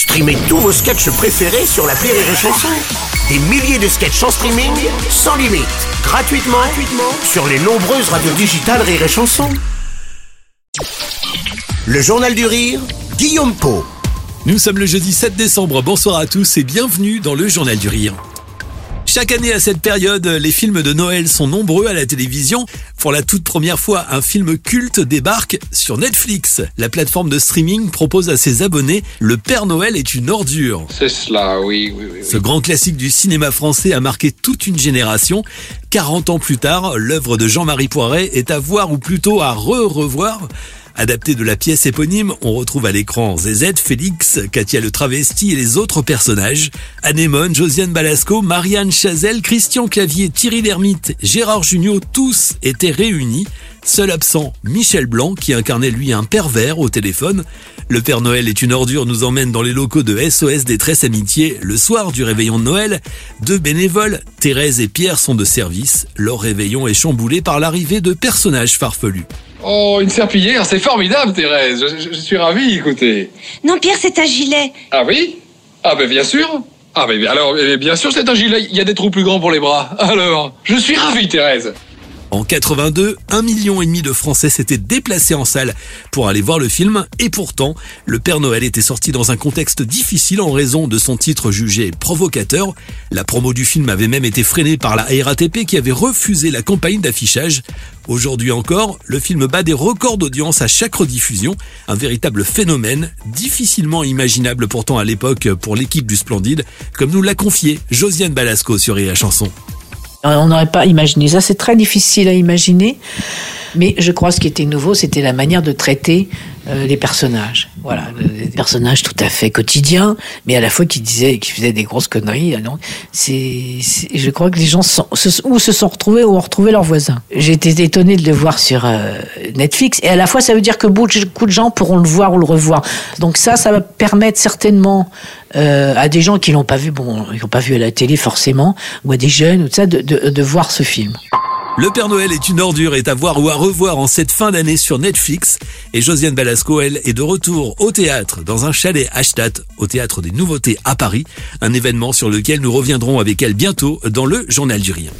Streamez tous vos sketchs préférés sur la Rire et Chanson. Des milliers de sketchs en streaming, sans limite, gratuitement, gratuitement sur les nombreuses radios digitales Rire et Chanson. Le Journal du Rire, Guillaume Po. Nous sommes le jeudi 7 décembre, bonsoir à tous et bienvenue dans le Journal du Rire. Chaque année à cette période, les films de Noël sont nombreux à la télévision. Pour la toute première fois, un film culte débarque sur Netflix. La plateforme de streaming propose à ses abonnés Le Père Noël est une ordure. C'est cela, oui, oui. Ce grand classique du cinéma français a marqué toute une génération. 40 ans plus tard, l'œuvre de Jean-Marie Poiret est à voir ou plutôt à re-revoir. Adapté de la pièce éponyme, on retrouve à l'écran ZZ, Félix, Katia le travesti et les autres personnages. Anémone, Josiane Balasco, Marianne Chazelle, Christian Clavier, Thierry Lhermitte, Gérard Jugnot, tous étaient réunis. Seul absent, Michel Blanc, qui incarnait lui un pervers au téléphone. Le Père Noël est une ordure nous emmène dans les locaux de SOS Détresse Amitié le soir du réveillon de Noël. Deux bénévoles, Thérèse et Pierre, sont de service. Leur réveillon est chamboulé par l'arrivée de personnages farfelus. Oh, une serpillière, c'est formidable, Thérèse. Je, je- je suis ravi, écoutez. Non, Pierre, c'est un gilet. Ah oui? Ah ben bien sûr. Ah ben alors, eh, bien sûr, c'est un gilet. Il y a des trous plus grands pour les bras. Alors, je suis ravi, Thérèse. En 82, un million et demi de Français s'étaient déplacés en salle pour aller voir le film et pourtant, le Père Noël était sorti dans un contexte difficile en raison de son titre jugé provocateur. La promo du film avait même été freinée par la RATP qui avait refusé la campagne d'affichage. Aujourd'hui encore, le film bat des records d'audience à chaque rediffusion, un véritable phénomène, difficilement imaginable pourtant à l'époque pour l'équipe du Splendide, comme nous l'a confié Josiane Balasco sur la chanson. On n'aurait pas imaginé ça, c'est très difficile à imaginer. Mais je crois que ce qui était nouveau, c'était la manière de traiter euh, les personnages. Voilà, des personnages tout à fait quotidiens, mais à la fois qui disaient, qui faisaient des grosses conneries. hein, Donc, c'est, c'est- je crois que les gens sont, se, ou se sont retrouvés ou ont retrouvé leurs voisins. J'ai été étonnée de le voir sur euh, Netflix, et à la fois ça veut dire que beaucoup de gens pourront le voir ou le revoir. Donc ça, ça va permettre certainement euh, à des gens qui l'ont pas vu, bon, ils l'ont pas vu à la télé forcément, ou à des jeunes ou tout ça, de, de, de voir ce film. Le Père Noël est une ordure est à voir ou à revoir en cette fin d'année sur Netflix. Et Josiane Balasco, elle, est de retour au théâtre dans un chalet Hashtag au théâtre des Nouveautés à Paris. Un événement sur lequel nous reviendrons avec elle bientôt dans le Journal du Rire.